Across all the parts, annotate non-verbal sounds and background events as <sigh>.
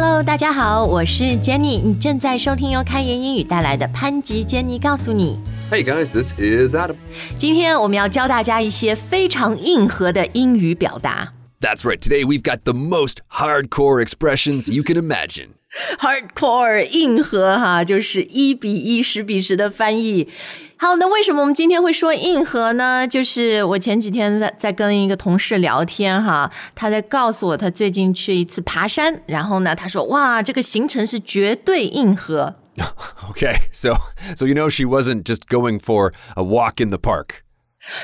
Hello，大家好，我是 Jenny，你正在收听由开言英语带来的潘吉 Jenny 告诉你。 Hey guys, this is Adam. 今天我们要教大家一些非常硬核的英语表达。 That's right. Today we've got the most hardcore expressions you can imagine. <laughs> Hardcore 硬核哈，就是一比一、十比十的翻译。 好，那为什么我们今天会说硬核呢？就是我前几天在在跟一个同事聊天哈，他在告诉我他最近去一次爬山，然后呢，他说哇，这个行程是绝对硬核。 Okay, <laughs> so so you know she wasn't just going for a walk in the park.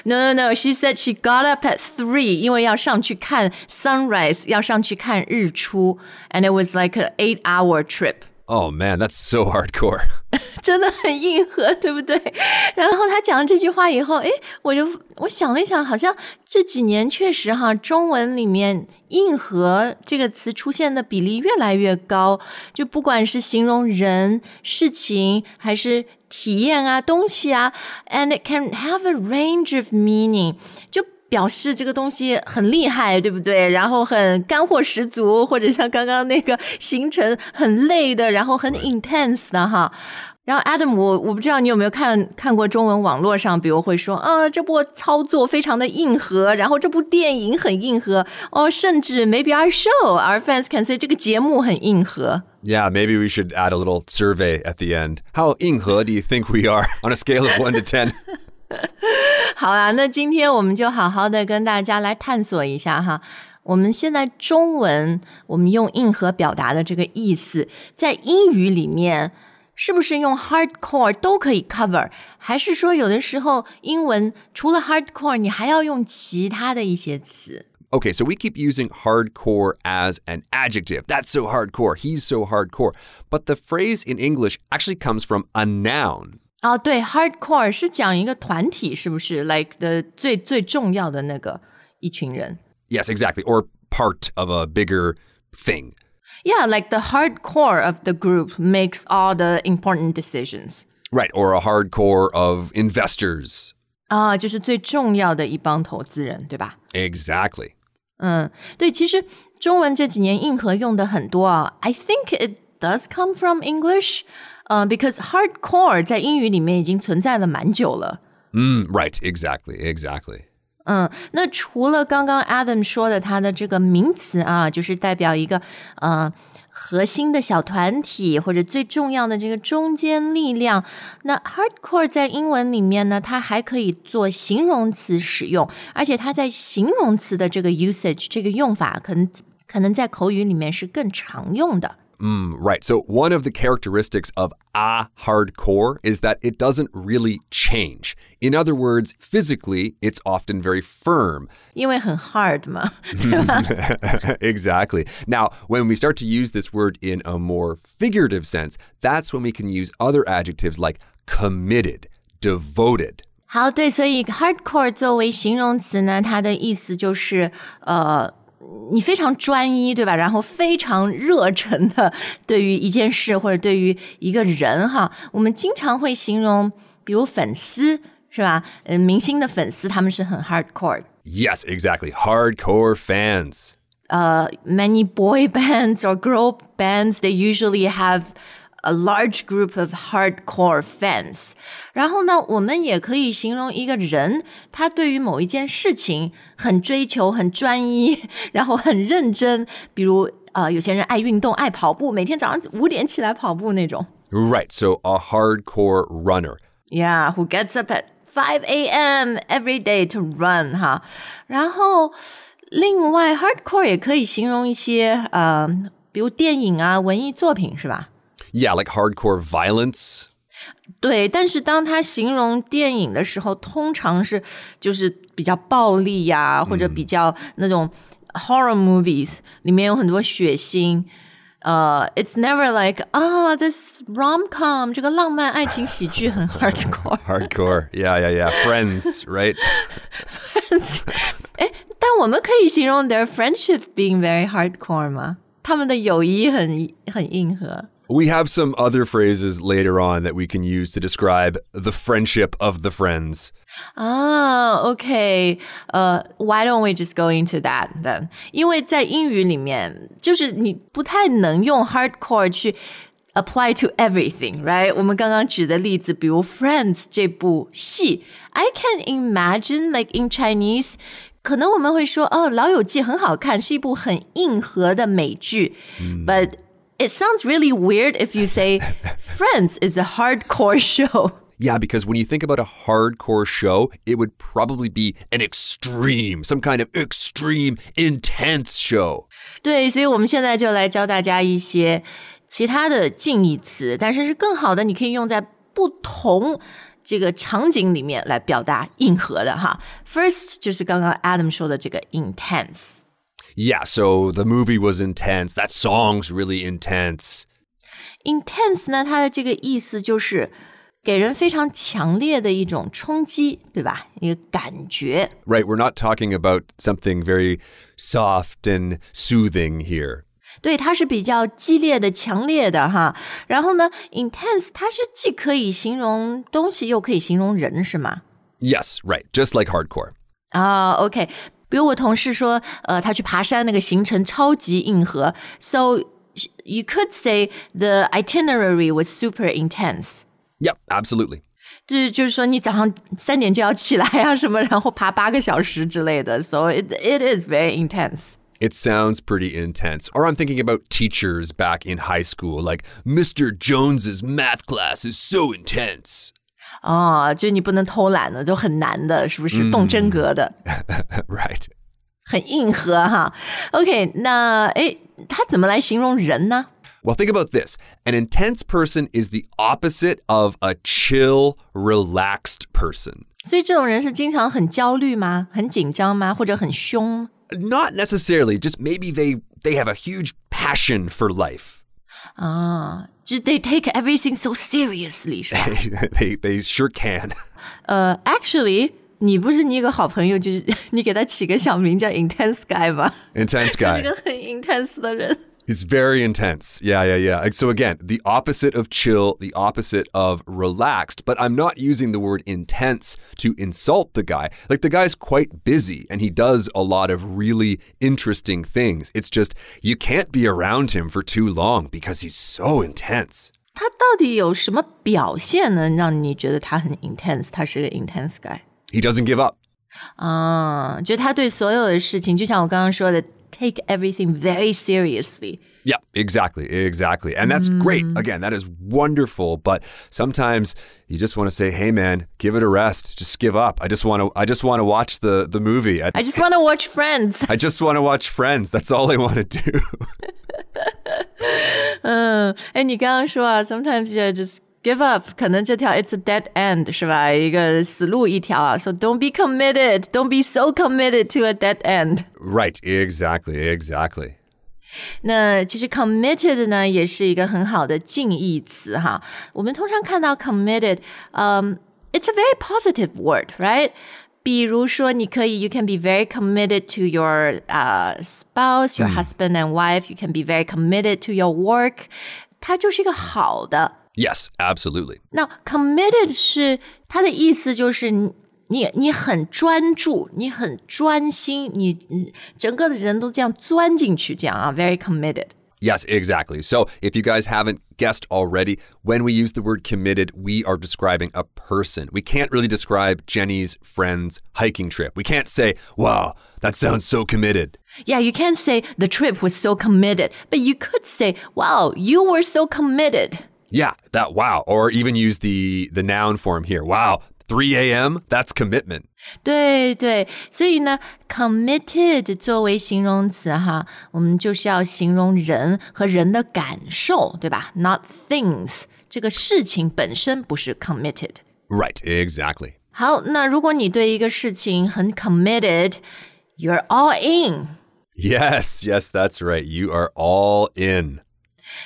No, no, no. She said she got up at three，因为要上去看 sunrise，要上去看日出，and it was like an eight-hour trip。 Oh man, that's so hardcore. <laughs> 真的很硬核，对不对？<laughs> 然后他讲了这句话以后，诶，我就我想了一想，好像这几年确实哈，中文里面“硬核”这个词出现的比例越来越高。就不管是形容人、事情，还是体验啊、东西啊，and it can have a range of meaning，就。表示这个东西很厉害，对不对？然后很干货十足，或者像刚刚那个行程很累的，然后很 intense 的哈。然后 Adam，我我不知道你有没有看看过中文网络上，比如会说，啊，这部操作非常的硬核，然后这部电影很硬核，哦，甚至 maybe our show our fans can say 这个节目很硬核。 Yeah, maybe we should add a little survey at the end. How 硬核 do you think we are <laughs> on a scale of 1 to 10? <laughs> 好啦，那今天我们就好好的跟大家来探索一下哈。我们现在中文，我们用硬核表达的这个意思，在英语里面 是不是用 hardcore 都可以 cover？还是说有的时候英文除了 hardcore，你还要用其他的一些词？ Okay, so we keep using hardcore as an adjective. That's so hardcore. He's so hardcore. But the phrase in English actually comes from a noun. 哦，对，hardcore 是讲一个团体，是不是？like 的最最重要的那个一群人。 Yes, exactly. Or part of a bigger thing. Yeah, like the hardcore of the group makes all the important decisions. Right, or a hardcore of investors. 啊，就是最重要的一帮投资人，对吧？ Exactly. 嗯，对，其实中文这几年硬核用的很多啊。I think it does come from English，呃、b e c a u s e hardcore 在英语里面已经存在了蛮久了。 Mm, right, exactly, exactly. 嗯，那除了刚刚 Adam 说的他的这个名词啊，就是代表一个呃核心的小团体或者最重要的这个中间力量。那 hardcore 在英文里面呢，它还可以做形容词使用，而且它在形容词的这个 usage 这个用法，可能可能在口语里面是更常用的。Mm, right. So, one of the characteristics of a hardcore is that it doesn't really change. In other words, physically, it's often very firm. 因为很 hard 嘛， <laughs> exactly. Now, when we start to use this word in a more figurative sense, that's when we can use other adjectives like committed, devoted. 好，对，所以 hardcore 作为形容词呢，它的意思就是呃， 你非常专一，对吧？然后非常热忱的对于一件事或者对于一个人哈，我们经常会形容，比如粉丝是吧？嗯，明星的粉丝他们是很 hardcore。Yes, exactly. Hardcore fans. Uh, many boy bands or girl bands, they usually have a large group of hardcore fans. 然后呢，我们也可以形容一个人，他对于某一件事情很追求、很专一，然后很认真。比如，呃，有些人爱运动、爱跑步，每天早上五点起来跑步那种。 Right. <laughs> So, a hardcore runner. Yeah, who gets up at 5 a.m. every day to run 哈。然后另外，hardcore 也可以形容一些呃，比如电影啊、文艺作品是吧？ Yeah, like hardcore violence. 对，但是当他形容电影的时候，通常是就是比较暴力呀、或者比较那种 horror movies 里面有很多血腥。呃、i t s never like 啊、this rom com 这个浪漫爱情喜剧很 hardcore。 <laughs> Hardcore. Yeah, yeah, yeah. Friends, right? 哎，但我们可以形容 <laughs> their friendship being very hardcore 吗？他们的友谊很很硬核。 We have some other phrases later on that we can use to describe the friendship of the friends. 啊，OK，呃、uh,，Why don't we just go into that then？因为在英语里面，就是你不太能用 hardcore 去 apply to everything，right？我们刚刚举的例子，比如《Friends》这部戏，I can imagine like in Chinese，可能我们会说，哦，《老友记》很好看，是一部很硬核的美剧、嗯、，but it sounds really weird if you say <laughs> Friends is a hardcore show. Yeah, because when you think about a hardcore show, it would probably be an extreme, some kind of extreme, intense show. 对，所以我们现在就来教大家一些其他的近义词，但是是更好的，你可以用在不同这个场景里面来表达硬核的哈。First 就是刚刚 Adam 说的这个 intense。 Yeah, so the movie was intense. That song's really intense. Intense 呢，它的这个意思就是给人非常强烈的一种冲击，对吧？一个感觉。 Right, we're not talking about something very soft and soothing here. 对，它是比较激烈的、强烈的哈。然后呢，intense 它是既可以形容东西，又可以形容人，是吗？ Yes, right, just like hardcore. 啊、o k 比如我同事说，呃，他去爬山那个行程超级硬核，so you could say the itinerary was super intense。 Yep, absolutely. 就是就是说，你早上三点就要起来啊，什么，然后爬八个小时之类的，so it it is very intense。 It sounds pretty intense. Or I'm thinking about teachers back in high school, like, Mr. Jones's math class is so intense. 哦，就你不能偷懒的，就很难的，是不是？动真格的， right. 很硬核哈。OK，那诶，他怎么来形容人呢？ Well, <laughs> think about this. An intense person is the opposite of a chill, relaxed person. 所以这种人是经常很焦虑吗？很紧张吗？或者很凶？ Not necessarily, just maybe they they have a huge passion for life. 啊，就 they take everything so seriously 是<laughs> 吧？ they they sure can. <laughs> 呃，actually，你不是你有个好朋友，就是你给他起个小名叫 <laughs> Intense Guy 吗？ Intense 一 guy. 个很 intense 的人。 He's very intense. Yeah, yeah, yeah. Like, So again, the opposite of chill, the opposite of relaxed, but I'm not using the word intense to insult the guy. Like the guy's quite busy and he does a lot of really interesting things. It's just you can't be around him for too long because he's so intense. 他到底有什么表现能让你觉得他很 intense？他是个 intense guy ，He doesn't give up. 啊，就他对所有的事情，就像我刚刚说的 ，take everything very seriously。 Yeah, exactly, exactly. And that's great. Again, that is wonderful, but sometimes you just want to say, "Hey man, give it a rest. Just give up. I just want to I just want to watch the the movie. I, <laughs> I just want to watch Friends。 I just want to watch Friends. That's all I want to do." 嗯，哎，你刚刚说啊，sometimes <laughs> you just give up，可能这条 it's a dead end 是吧？一个死路一条啊。So don't be committed, don't be so committed to a dead end。 right, exactly, exactly. 那其实 committed 呢，也是一个很好的近义词哈。我们通常看到 committed，嗯、um,，it's a very positive word，right？比如说，你可以，you can be very committed to your 呃、uh, spouse, your husband and wife. You can be very committed to your work. 它就是一个好的。 Yes, absolutely. 那 committed 是它的意思就是你你你很专注，你很专心，你你整个的人都这样钻进去，这样啊，very committed。 Yes, exactly. So, if you guys haven't guessed already, when we use the word committed, we are describing a person. We can't really describe Jenny's friend's hiking trip. We can't say, wow, that sounds so committed. Yeah, you can't say the trip was so committed, but you could say, wow, you were so committed. Yeah, that wow. Or even use the, the noun form here. Wow, 3 a.m., that's commitment. 对对，所以呢，committed 作为形容词哈，我们就是要形容人和人的感受，对吧？Not things，这个事情本身不是 committed。 Right, exactly. 好，那如果你对一个事情很 committed，you're all in。 Yes, yes, that's right. You are all in.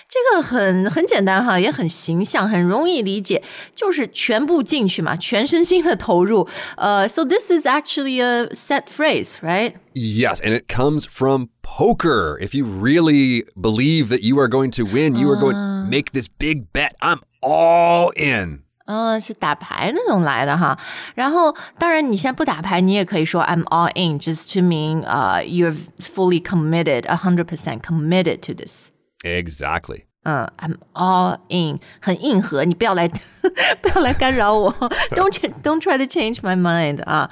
这个很很简单哈，也很形象，很容易理解，就是全部进去嘛，全身心的投入。呃、uh,，so this is actually a set phrase, right? Yes, and it comes from poker. If you really believe that you are going to win, you are going to make this big bet. I'm all in. 嗯，是打牌那种来的哈。然后，当然你现在不打牌，你也可以说 I'm all in, just to mean uh you're fully committed, a hundred percent committed to this. Exactly. 嗯，I'm all in，很硬核，你不要来，不要来干扰我，Don't <laughs> <laughs> <laughs> don't try to change my mind 啊。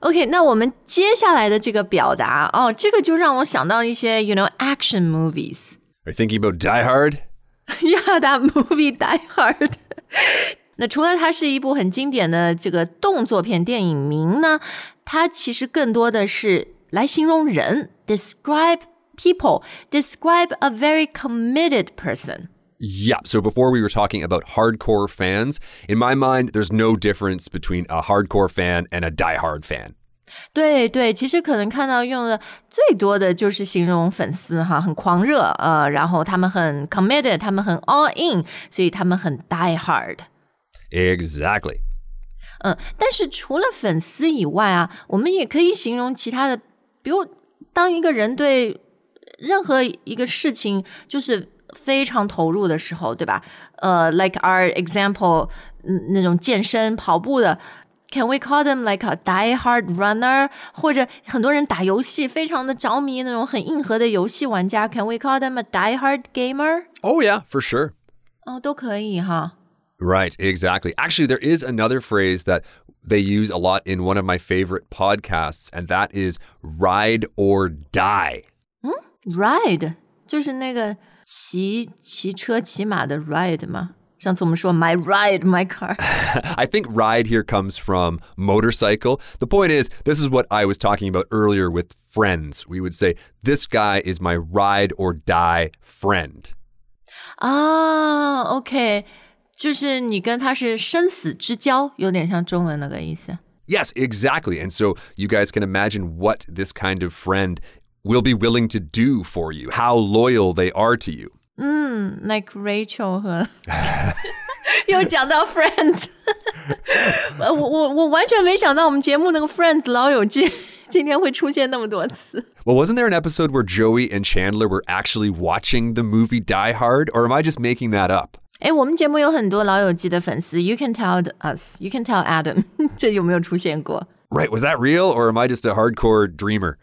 OK，那我们接下来的这个表达哦，这个就让我想到一些，you know action movies。 Are you thinking about Die Hard? Yeah, that movie Die Hard 。那除了它是一部很经典的这个动作片电影名呢，它其实更多的是来形容人，describe people, describe a very committed person. Yeah, so before we were talking about hardcore fans, in my mind, there's no difference between a hardcore fan and a die-hard fan. 对对，其实可能看到用的最多的就是形容粉丝哈，很狂热，呃，然后他们很 committed，他们很 all in，所以他们很 die hard。 Exactly. 嗯，但是除了粉丝以外啊，我们也可以形容其他的，比如当一个人对 任何一个事情就是非常投入的时候，对吧？呃，like our example，嗯，那种健身跑步的。Can we call them like a die-hard runner？或者很多人打游戏非常的着迷，那种很硬核的游戏玩家，Can we call them a die-hard gamer？ Oh, yeah, for sure. 哦，都可以哈。 Right, exactly. Actually, there is another phrase that they use a lot in one of my favorite podcasts, and that is ride or die. Ride 就是那个骑骑车骑马的 ride 嘛。上次我们说 my ride my car， <laughs> I think ride here comes from motorcycle. The point is, this is what I was talking about earlier with friends. We would say, This guy is my ride or die friend. 啊，OK，就是你跟他是生死之交，有点像中文那个意思。 Yes, exactly. And so you guys can imagine what this kind of friend will be willing to do for you, how loyal they are to you. 嗯，like Rachel 和又讲到 <laughs> Friends，我我我完全没想到我们节目那个 Friends <laughs> 老友记今天会出现那么多次。 Well, <laughs> wasn't there an episode where Joey and Chandler were actually watching the movie Die Hard, or am I just making that up? 哎，我们节目有很多老友记的粉丝，You can tell us, you can tell Adam，这有没有出现过？ Right, was that real, or am I just a hardcore dreamer?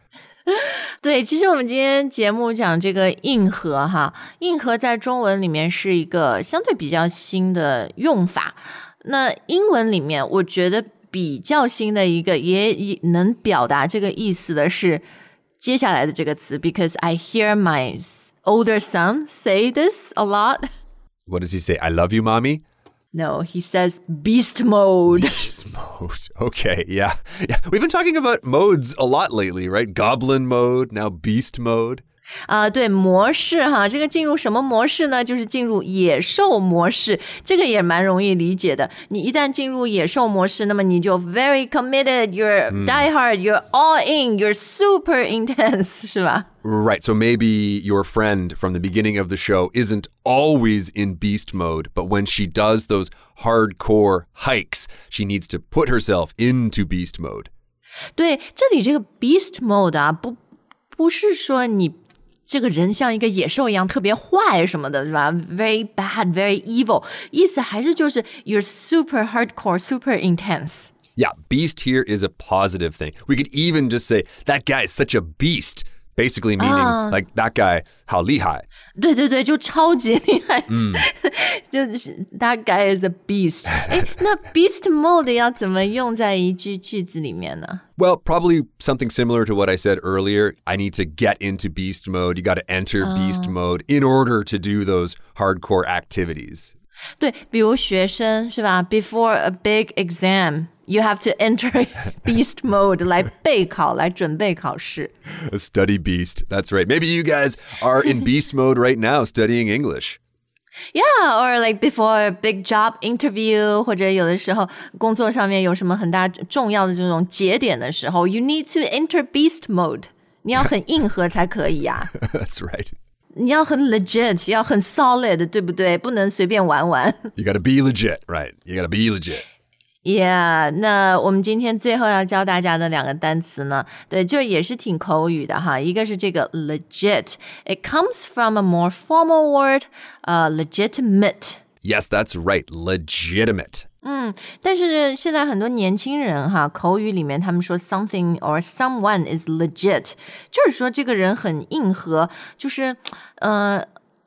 <laughs> 对，其实我们今天节目讲这个硬核哈，硬核在中文里面是一个相对比较新的用法。那英文里面，我觉得比较新的一个也也能表达这个意思的是接下来的这个词，because I hear my older son say this a lot. What does he say? I love you, mommy? No, he says beast mode. <laughs> Beast mode. Okay, yeah. Yeah. We've been talking about modes a lot lately, right? Goblin mode, now beast mode. 啊、对模式哈，这个进入什么模式呢？就是进入野兽模式，这个也蛮容易理解的。你一旦进入野兽模式，那么你就 very committed，you're die hard，you're all in，you're super intense，是吧？ Right. So maybe your friend from the beginning of the show isn't always in beast mode, but when she does those hardcore hikes, she needs to put herself into beast mode. 对，这里这个 beast mode 啊，不不是说你 这个人像一个野兽一样特别坏什么的，是吧？Very bad, very evil，意思还是就是 you're super hardcore, super intense。 Yeah, beast here is a positive thing. We could even just say, that guy is such a beast, basically meaning like that guy, 好厉害.对对对，就超级厉害，就是 <laughs> that guy is a beast。哎，那 <laughs> beast mode 要怎么用在一句句子里面呢？ Well, probably something similar to what I said earlier. I need to get into beast mode. You got to enter beast mode in order to do those hardcore activities. 对，比如学生是吧？Before a big exam, you have to enter <laughs> beast mode 来备考，来准备考试。 A study beast. That's right. Maybe you guys are in <laughs> beast mode right now studying English. Yeah, or like before a big job interview，或者有的时候工作上面有什么很大重要的这种节点的时候，you need to enter beast mode。你要很硬核才可以呀、 That's right. <laughs> 你要很 legit，要很 solid，对不对？不能随便玩玩。 You got to be legit, right? You got to be legit. Yeah，那我们今天最后要教大家的两个单词呢，对，就也是挺口语的哈。一个是这个 legit，it comes from a more formal word，呃、legitimate。 Yes, that's right. Legitimate. 但是现在很多年轻人哈，口语里面他们说 something or someone is legit，就是说这个人很硬核，就是呃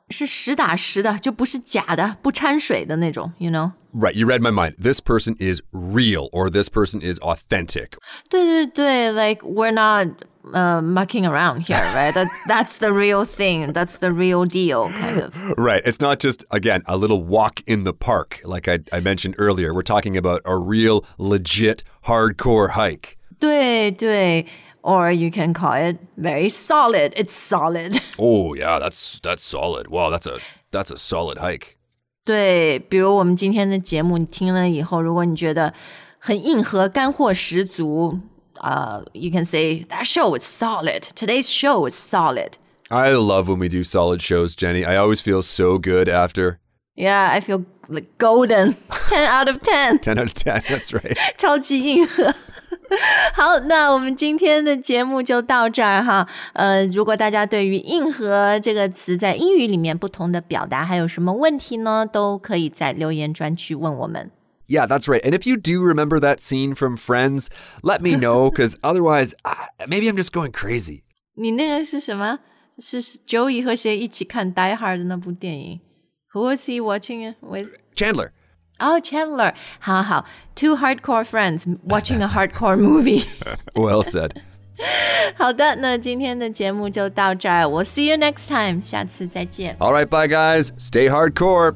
是实打实的，就不是假的，不掺水的那种，you know。 Right, you read my mind. This person is real or this person is authentic. 对对对，like we're not uh mucking around here, right? That <laughs> that's the real thing. That's the real deal, kind of. Right. It's not just, again, a little walk in the park, like I, I mentioned earlier. We're talking about a real, legit, hardcore hike. 对对，or you can call it very solid. It's solid. <laughs> Oh yeah, that's that's solid. Wow, that's a that's a solid hike. 对，比如我们今天的节目，你听了以后，如果你觉得很硬核、干货十足， 呃、y o u can say that show is solid. Today's show is solid. I love when we do solid shows, Jenny. I always feel so good after. Yeah, I feel like golden. <laughs> Ten out of ten. 10 out of 10. That's right. <laughs> 超级硬核。好，那我们今天的节目就到这儿哈。呃，如果大家对于“硬核”这个词在英语里面不同的表达还有什么问题呢，都可以在留言专区问我们。 <laughs> Yeah, that's right. And if you do remember that scene from Friends, let me know because <laughs> otherwise, ah, maybe I'm just going crazy. 你那个是什么？是 Joey 和谁一起看《Die Hard》的那部电影？Who was he watching it with? Chandler. Oh, Chandler. 好好，Two hardcore friends watching a hardcore movie. <laughs> Well said. <laughs> 好的，那今天的节目就到这儿。We'll see you next time. 下次再见。 All right, bye, guys. Stay hardcore.